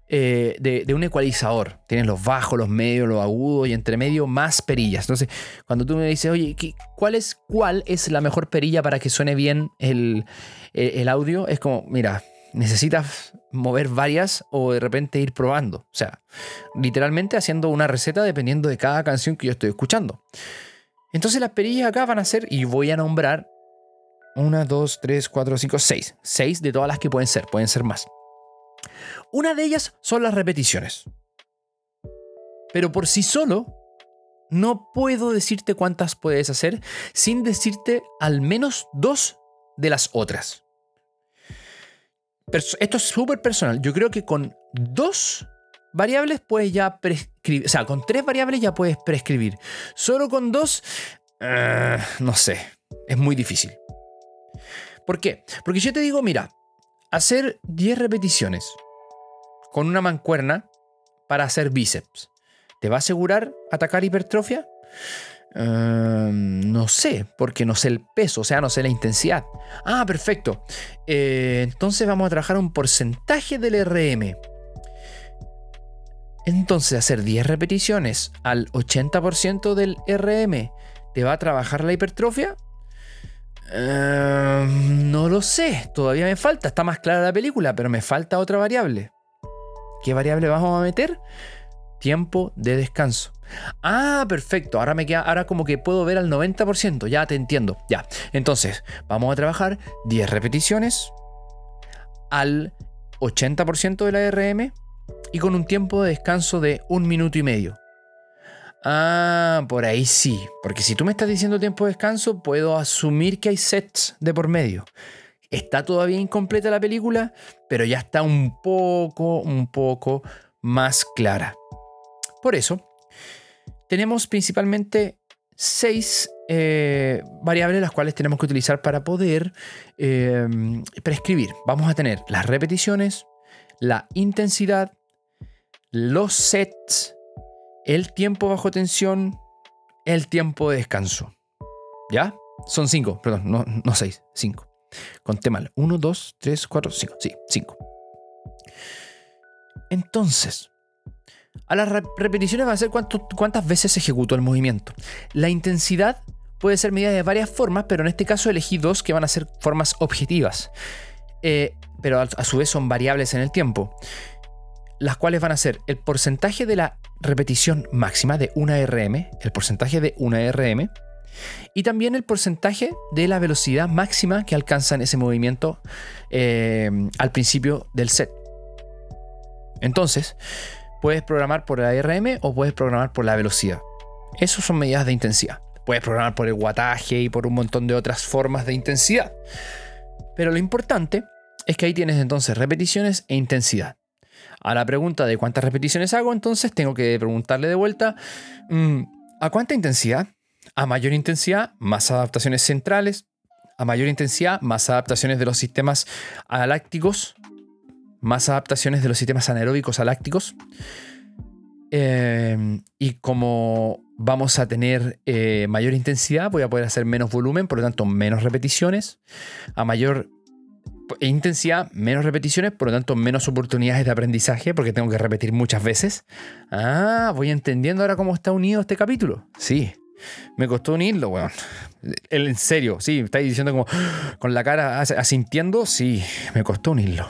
Eh, de, un ecualizador. Tienes los bajos, los medios, los agudos y entre medio más perillas. Entonces, cuando tú me dices, oye, ¿qué- ¿cuál es, ¿cuál es la mejor perilla para que suene bien el, el- el audio? Es como, mira, necesitas mover varias o de repente ir probando. O sea, literalmente haciendo una receta dependiendo de cada canción que yo estoy escuchando. Entonces las perillas acá van a ser, y voy a nombrar una, dos, tres, cuatro, cinco, seis. Seis de todas las que pueden ser, pueden ser más. Una de ellas son las repeticiones. Pero por sí solo, no puedo decirte cuántas puedes hacer sin decirte al menos dos de las otras. Esto es súper personal. Yo creo que con dos variables puedes ya prescribir. O sea, con tres variables ya puedes prescribir. Solo con dos, eh, no sé. Es muy difícil. ¿Por qué? Porque yo te digo, mira, hacer 10 repeticiones con una mancuerna para hacer bíceps, ¿te va a asegurar atacar hipertrofia? Eh, no sé, porque no sé el peso, o sea, no sé la intensidad. Ah, perfecto. Eh, entonces vamos a trabajar un porcentaje del RM. Entonces, hacer 10 repeticiones al 80% del RM, ¿te va a trabajar la hipertrofia? Eh, no lo sé, todavía me falta. Está más clara la película, pero me falta otra variable. ¿Qué variable vamos a meter? Tiempo de descanso. Ah, perfecto. Ahora me queda, ahora como que puedo ver al 90%. Ya te entiendo. Ya. Entonces, vamos a trabajar 10 repeticiones al 80% de la RM y con un tiempo de descanso de un minuto y medio. Ah, por ahí sí. Porque si tú me estás diciendo tiempo de descanso, puedo asumir que hay sets de por medio. Está todavía incompleta la película, pero ya está un poco, un poco más clara. Por eso, tenemos principalmente seis eh, variables las cuales tenemos que utilizar para poder eh, prescribir. Vamos a tener las repeticiones, la intensidad, los sets, el tiempo bajo tensión, el tiempo de descanso. ¿Ya? Son cinco, perdón, no, no seis, cinco. Conté mal. Uno, dos, tres, cuatro, cinco. Sí, cinco. Entonces, a las re- repeticiones va a ser cuántas veces se ejecutó el movimiento. La intensidad puede ser medida de varias formas, pero en este caso elegí dos que van a ser formas objetivas. Eh, pero a su vez son variables en el tiempo. Las cuales van a ser el porcentaje de la repetición máxima de una RM, el porcentaje de una RM, y también el porcentaje de la velocidad máxima que alcanza en ese movimiento eh, al principio del set. Entonces, puedes programar por la RM o puedes programar por la velocidad. Esas son medidas de intensidad. Puedes programar por el guataje y por un montón de otras formas de intensidad. Pero lo importante es que ahí tienes entonces repeticiones e intensidad. A la pregunta de cuántas repeticiones hago, entonces tengo que preguntarle de vuelta, mm, ¿a cuánta intensidad? A mayor intensidad, más adaptaciones centrales. A mayor intensidad, más adaptaciones de los sistemas alácticos. Más adaptaciones de los sistemas anaeróbicos alácticos. Eh, y como vamos a tener eh, mayor intensidad, voy a poder hacer menos volumen, por lo tanto, menos repeticiones. A mayor intensidad, menos repeticiones, por lo tanto, menos oportunidades de aprendizaje, porque tengo que repetir muchas veces. Ah, voy entendiendo ahora cómo está unido este capítulo. Sí, me costó unirlo, weón. En serio, sí, estáis diciendo como con la cara as- asintiendo, sí, me costó unirlo.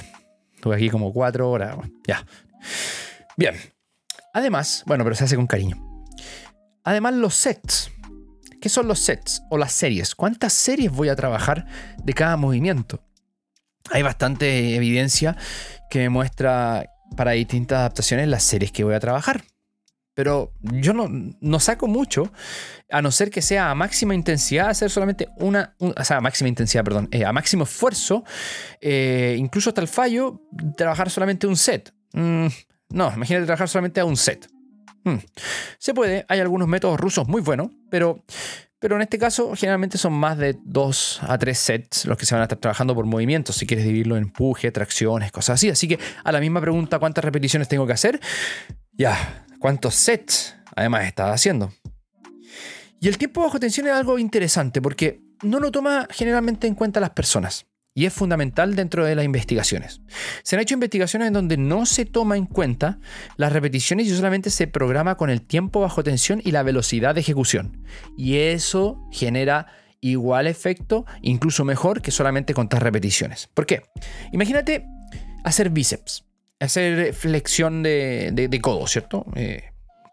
Estuve aquí como cuatro horas, weón. ya. Bien. Además, bueno, pero se hace con cariño. Además, los sets. ¿Qué son los sets o las series? ¿Cuántas series voy a trabajar de cada movimiento? Hay bastante evidencia que muestra para distintas adaptaciones las series que voy a trabajar. Pero yo no, saco mucho, a no ser que sea a máxima intensidad, hacer solamente una, un- o sea, a máxima intensidad, perdón, eh, a máximo esfuerzo, eh, incluso hasta el fallo, trabajar solamente un set. Mm, no, imagínate trabajar solamente a un set. Mm. Se puede, hay algunos métodos rusos muy buenos, pero, pero en este caso generalmente son más de dos a tres sets los que se van a estar trabajando por movimientos, si quieres dividirlo en empuje, tracciones, cosas así. Así que a la misma pregunta, ¿cuántas repeticiones tengo que hacer? Ya, ¿cuántos sets además estás haciendo? Y el tiempo bajo tensión es algo interesante porque no lo toma generalmente en cuenta las personas. Y es fundamental dentro de las investigaciones. Se han hecho investigaciones en donde no se toma en cuenta las repeticiones y solamente se programa con el tiempo bajo tensión y la velocidad de ejecución. Y eso genera igual efecto, incluso mejor que solamente contar repeticiones. ¿Por qué? Imagínate hacer bíceps, hacer flexión de, codo, ¿cierto? Eh,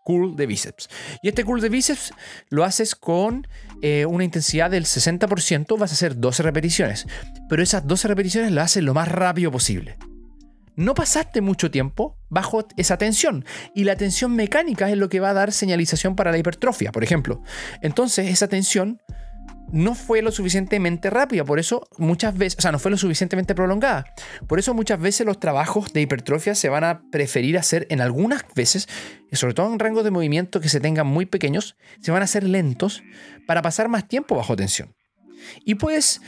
curl de bíceps. Y este curl de bíceps lo haces con eh, una intensidad del 60%, vas a hacer 12 repeticiones. Pero esas 12 repeticiones las haces lo más rápido posible. No pasaste mucho tiempo bajo esa tensión y la tensión mecánica es lo que va a dar señalización para la hipertrofia, por ejemplo. Entonces esa tensión no fue lo suficientemente rápida, por eso muchas veces, o sea, no fue lo suficientemente prolongada. Por eso muchas veces los trabajos de hipertrofia se van a preferir hacer en algunas veces, sobre todo en rangos de movimiento que se tengan muy pequeños, se van a hacer lentos para pasar más tiempo bajo tensión. Y puedes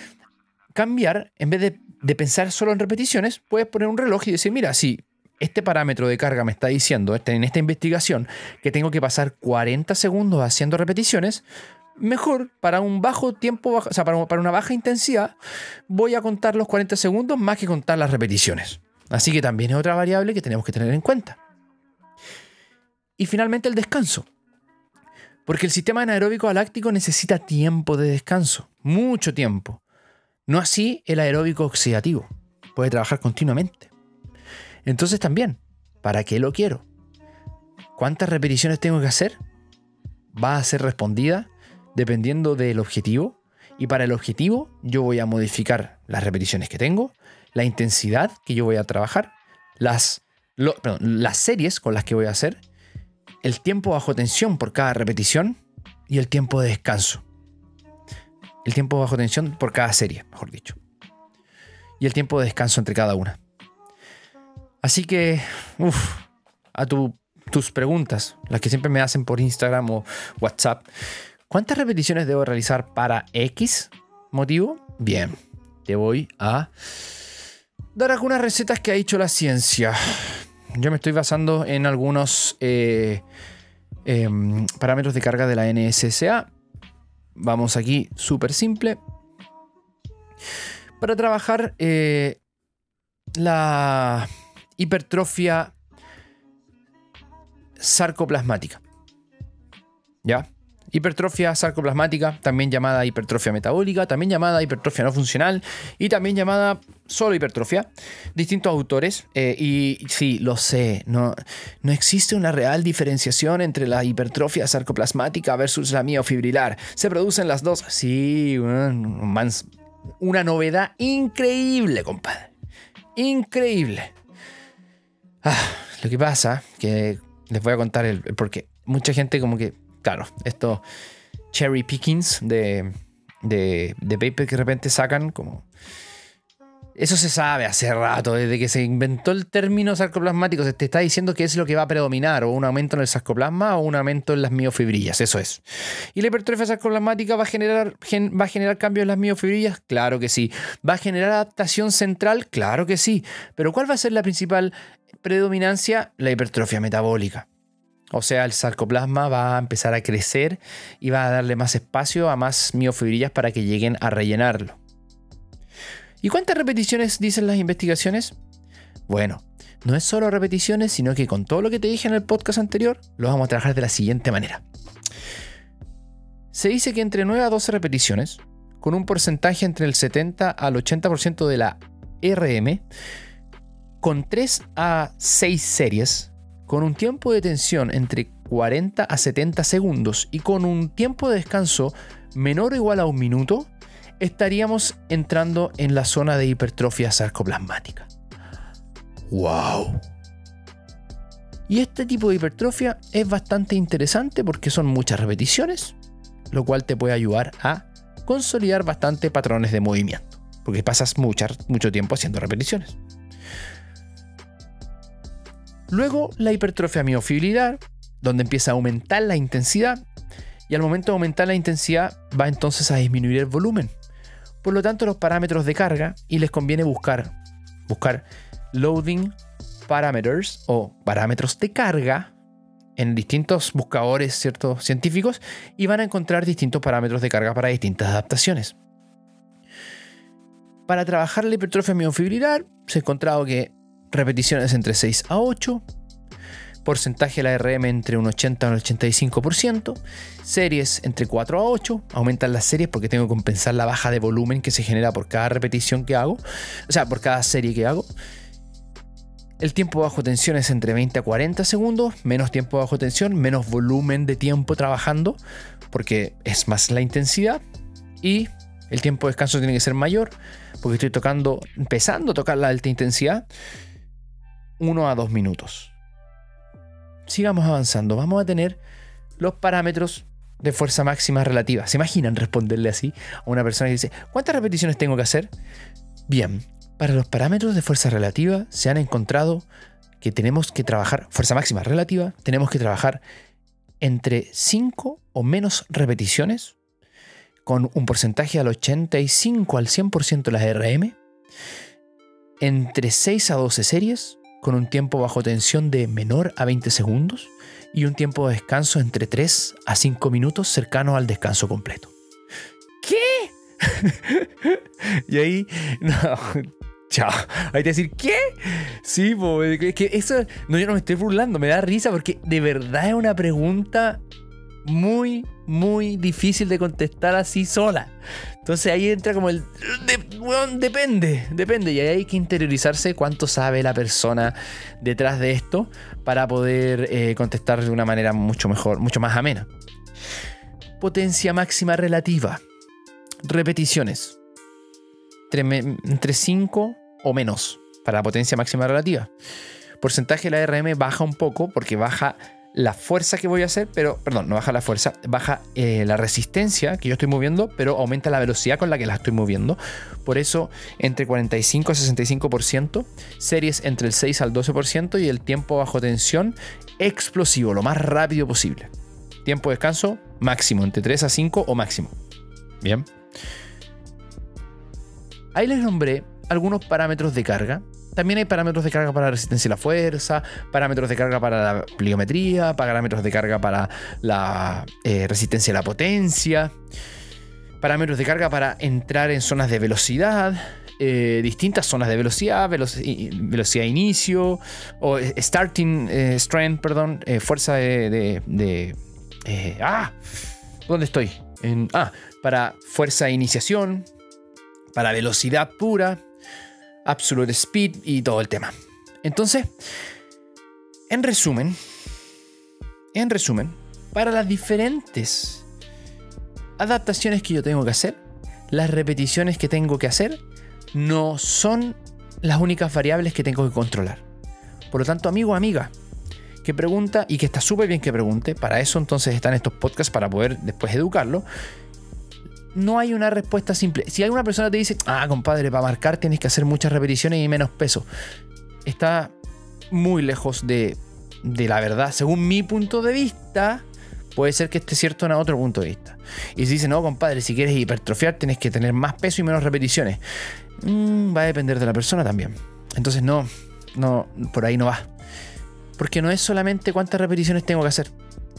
cambiar, en vez de, de pensar solo en repeticiones, puedes poner un reloj y decir, mira, si este parámetro de carga me está diciendo este, en esta investigación que tengo que pasar 40 segundos haciendo repeticiones, mejor para un bajo tiempo, o sea, para, una baja intensidad, voy a contar los 40 segundos más que contar las repeticiones. Así que también es otra variable que tenemos que tener en cuenta. Y finalmente el descanso. Porque el sistema anaeróbico aláctico necesita tiempo de descanso, mucho tiempo. No así el aeróbico oxidativo. Puede trabajar continuamente. Entonces también, ¿para qué lo quiero? ¿Cuántas repeticiones tengo que hacer? ¿Va a ser respondida dependiendo del objetivo. Y para el objetivo yo voy a modificar las repeticiones que tengo, la intensidad que yo voy a trabajar, las, las series con las que voy a hacer, el tiempo bajo tensión por cada repetición y el tiempo de descanso. El tiempo bajo tensión por cada serie, mejor dicho. Y el tiempo de descanso entre cada una. Así que, uff, a tus preguntas, las que siempre me hacen por Instagram o WhatsApp, ¿Cuántas repeticiones debo realizar para X motivo? Bien, te voy a dar algunas recetas que ha hecho la ciencia. Yo me estoy basando en algunos eh, em, parámetros de carga de la NSSA. Vamos aquí, súper simple. Para trabajar eh, la hipertrofia sarcoplasmática. ¿Ya? Hipertrofia sarcoplasmática, también llamada hipertrofia metabólica, también llamada hipertrofia no funcional y también llamada solo hipertrofia. Distintos autores. Eh, y sí, lo sé, no, no existe una real diferenciación entre la hipertrofia sarcoplasmática versus la miofibrilar. ¿Se producen las dos? Sí, una novedad increíble, compadre. Increíble. Ah, lo que pasa, que les voy a contar el, el porqué. Mucha gente como que claro, estos cherry pickings de, de, paper que de repente sacan como... Eso se sabe hace rato, desde que se inventó el término sarcoplasmático, se te está diciendo que es lo que va a predominar, o un aumento en el sarcoplasma o un aumento en las miofibrillas, eso es. ¿Y la hipertrofia sarcoplasmática va a generar, va a generar cambios en las miofibrillas? Claro que sí. ¿Va a generar adaptación central? Claro que sí. Pero ¿cuál va a ser la principal predominancia? La hipertrofia metabólica. O sea, el sarcoplasma va a empezar a crecer y va a darle más espacio a más miofibrillas para que lleguen a rellenarlo. ¿Y cuántas repeticiones dicen las investigaciones? Bueno, no es solo repeticiones, sino que con todo lo que te dije en el podcast anterior, lo vamos a trabajar de la siguiente manera. Se dice que entre 9 a 12 repeticiones, con un porcentaje entre el 70 al 80% de la RM, con 3 a 6 series, con un tiempo de tensión entre 40 a 70 segundos y con un tiempo de descanso menor o igual a un minuto, estaríamos entrando en la zona de hipertrofia sarcoplasmática. ¡Wow! Y este tipo de hipertrofia es bastante interesante porque son muchas repeticiones, lo cual te puede ayudar a consolidar bastante patrones de movimiento, porque pasas mucho tiempo haciendo repeticiones. Luego la hipertrofia miofibrilar, donde empieza a aumentar la intensidad y al momento de aumentar la intensidad va entonces a disminuir el volumen. Por lo tanto, los parámetros de carga y les conviene buscar buscar loading parameters o parámetros de carga en distintos buscadores ciertos científicos y van a encontrar distintos parámetros de carga para distintas adaptaciones. Para trabajar la hipertrofia miofibrilar, se ha encontrado que repeticiones entre 6 a 8, porcentaje de la RM entre un 80 y un 85%, series entre 4 a 8, aumentan las series porque tengo que compensar la baja de volumen que se genera por cada repetición que hago, o sea, por cada serie que hago. El tiempo bajo tensión es entre 20 a 40 segundos, menos tiempo bajo tensión, menos volumen de tiempo trabajando, porque es más la intensidad. Y el tiempo de descanso tiene que ser mayor, porque estoy tocando, empezando a tocar la alta intensidad, 1 a 2 minutos sigamos avanzando. Vamos a tener los parámetros de fuerza máxima relativa. ¿Se imaginan responderle así a una persona que dice, ¿cuántas repeticiones tengo que hacer? Bien, para los parámetros de fuerza relativa se han encontrado que tenemos que trabajar, fuerza máxima relativa, tenemos que trabajar entre 5 o menos repeticiones con un porcentaje al 85 al 100% de las RM, entre 6 a 12 series con un tiempo bajo tensión de menor a 20 segundos y un tiempo de descanso entre 3 a 5 minutos cercano al descanso completo. ¿Qué? y ahí, no, chao. Hay que decir, ¿qué? Sí, pues, que eso, no, yo no me estoy burlando, me da risa porque de verdad es una pregunta muy, muy difícil de contestar así sola. Entonces ahí entra como el... depende, depende. Y ahí hay que interiorizarse cuánto sabe la persona detrás de esto para poder eh, contestar de una manera mucho mejor, mucho más amena. Potencia máxima relativa. Repeticiones. Entre 5 o menos para la potencia máxima relativa. Porcentaje de la RM baja un poco porque baja la fuerza que voy a hacer, pero, perdón, no baja la fuerza, baja eh, la resistencia que yo estoy moviendo, pero aumenta la velocidad con la que la estoy moviendo. Por eso, entre 45 y 65%, series entre el 6 al 12% y el tiempo bajo tensión explosivo, lo más rápido posible. Tiempo de descanso máximo, entre 3 a 5 o máximo. Bien. Ahí les nombré algunos parámetros de carga también hay parámetros de carga para resistencia y la fuerza, parámetros de carga para la pliometría, parámetros de carga para la eh, resistencia y la potencia, parámetros de carga para entrar en zonas de velocidad, eh, distintas zonas de velocidad, velocidad de inicio, o eh, starting strength, perdón, fuerza de... ah, ¿dónde estoy? Ah, para fuerza de iniciación, para velocidad pura, Absolute Speed y todo el tema. Entonces, en resumen, en resumen, para las diferentes adaptaciones que yo tengo que hacer, las repeticiones que tengo que hacer no son las únicas variables que tengo que controlar. Por lo tanto, amigo amiga, que pregunta y que está súper bien que pregunte, para eso entonces están estos podcasts para poder después educarlo, no hay una respuesta simple. Si alguna persona te dice, ah, compadre, para marcar tienes que hacer muchas repeticiones y menos peso, está muy lejos de, la verdad. Según mi punto de vista, puede ser que esté cierto en otro punto de vista. Y si dice, no, compadre, si quieres hipertrofiar, tienes que tener más peso y menos repeticiones. Mm, va a depender de la persona también. Entonces, no, no, por ahí no va. Porque no es solamente cuántas repeticiones tengo que hacer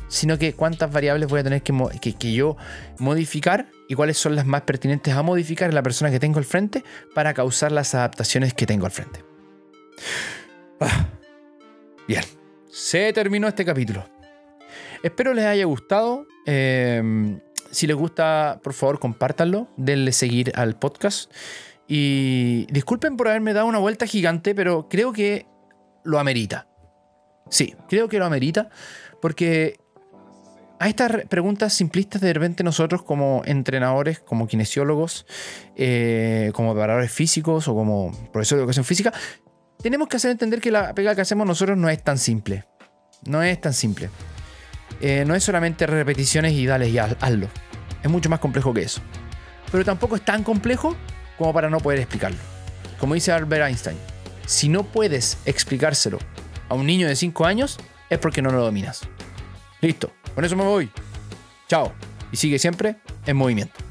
sino que cuántas variables voy a tener que, yo modificar y cuáles son las más pertinentes a modificar en la persona que tengo al frente para causar las adaptaciones que tengo al frente. Ah, bien, se terminó este capítulo. Espero les haya gustado. Em, si les gusta, por favor, compártanlo. Denle seguir al podcast. Y disculpen por haberme dado una vuelta gigante, pero creo que lo amerita. Sí, creo que lo amerita. Porque a estas preguntas simplistas de repente nosotros como entrenadores, como kinesiólogos, eh, como preparadores físicos o como profesores de educación física, tenemos que hacer entender que la pega que hacemos nosotros no es tan simple. No es tan simple. Eh, no es solamente repeticiones y dale y hazlo. Es mucho más complejo que eso. Pero tampoco es tan complejo como para no poder explicarlo. Como dice Albert Einstein, si no puedes explicárselo a un niño de 5 años, es porque no lo dominas. Listo. Con eso me voy. Chao. Y sigue siempre en movimiento.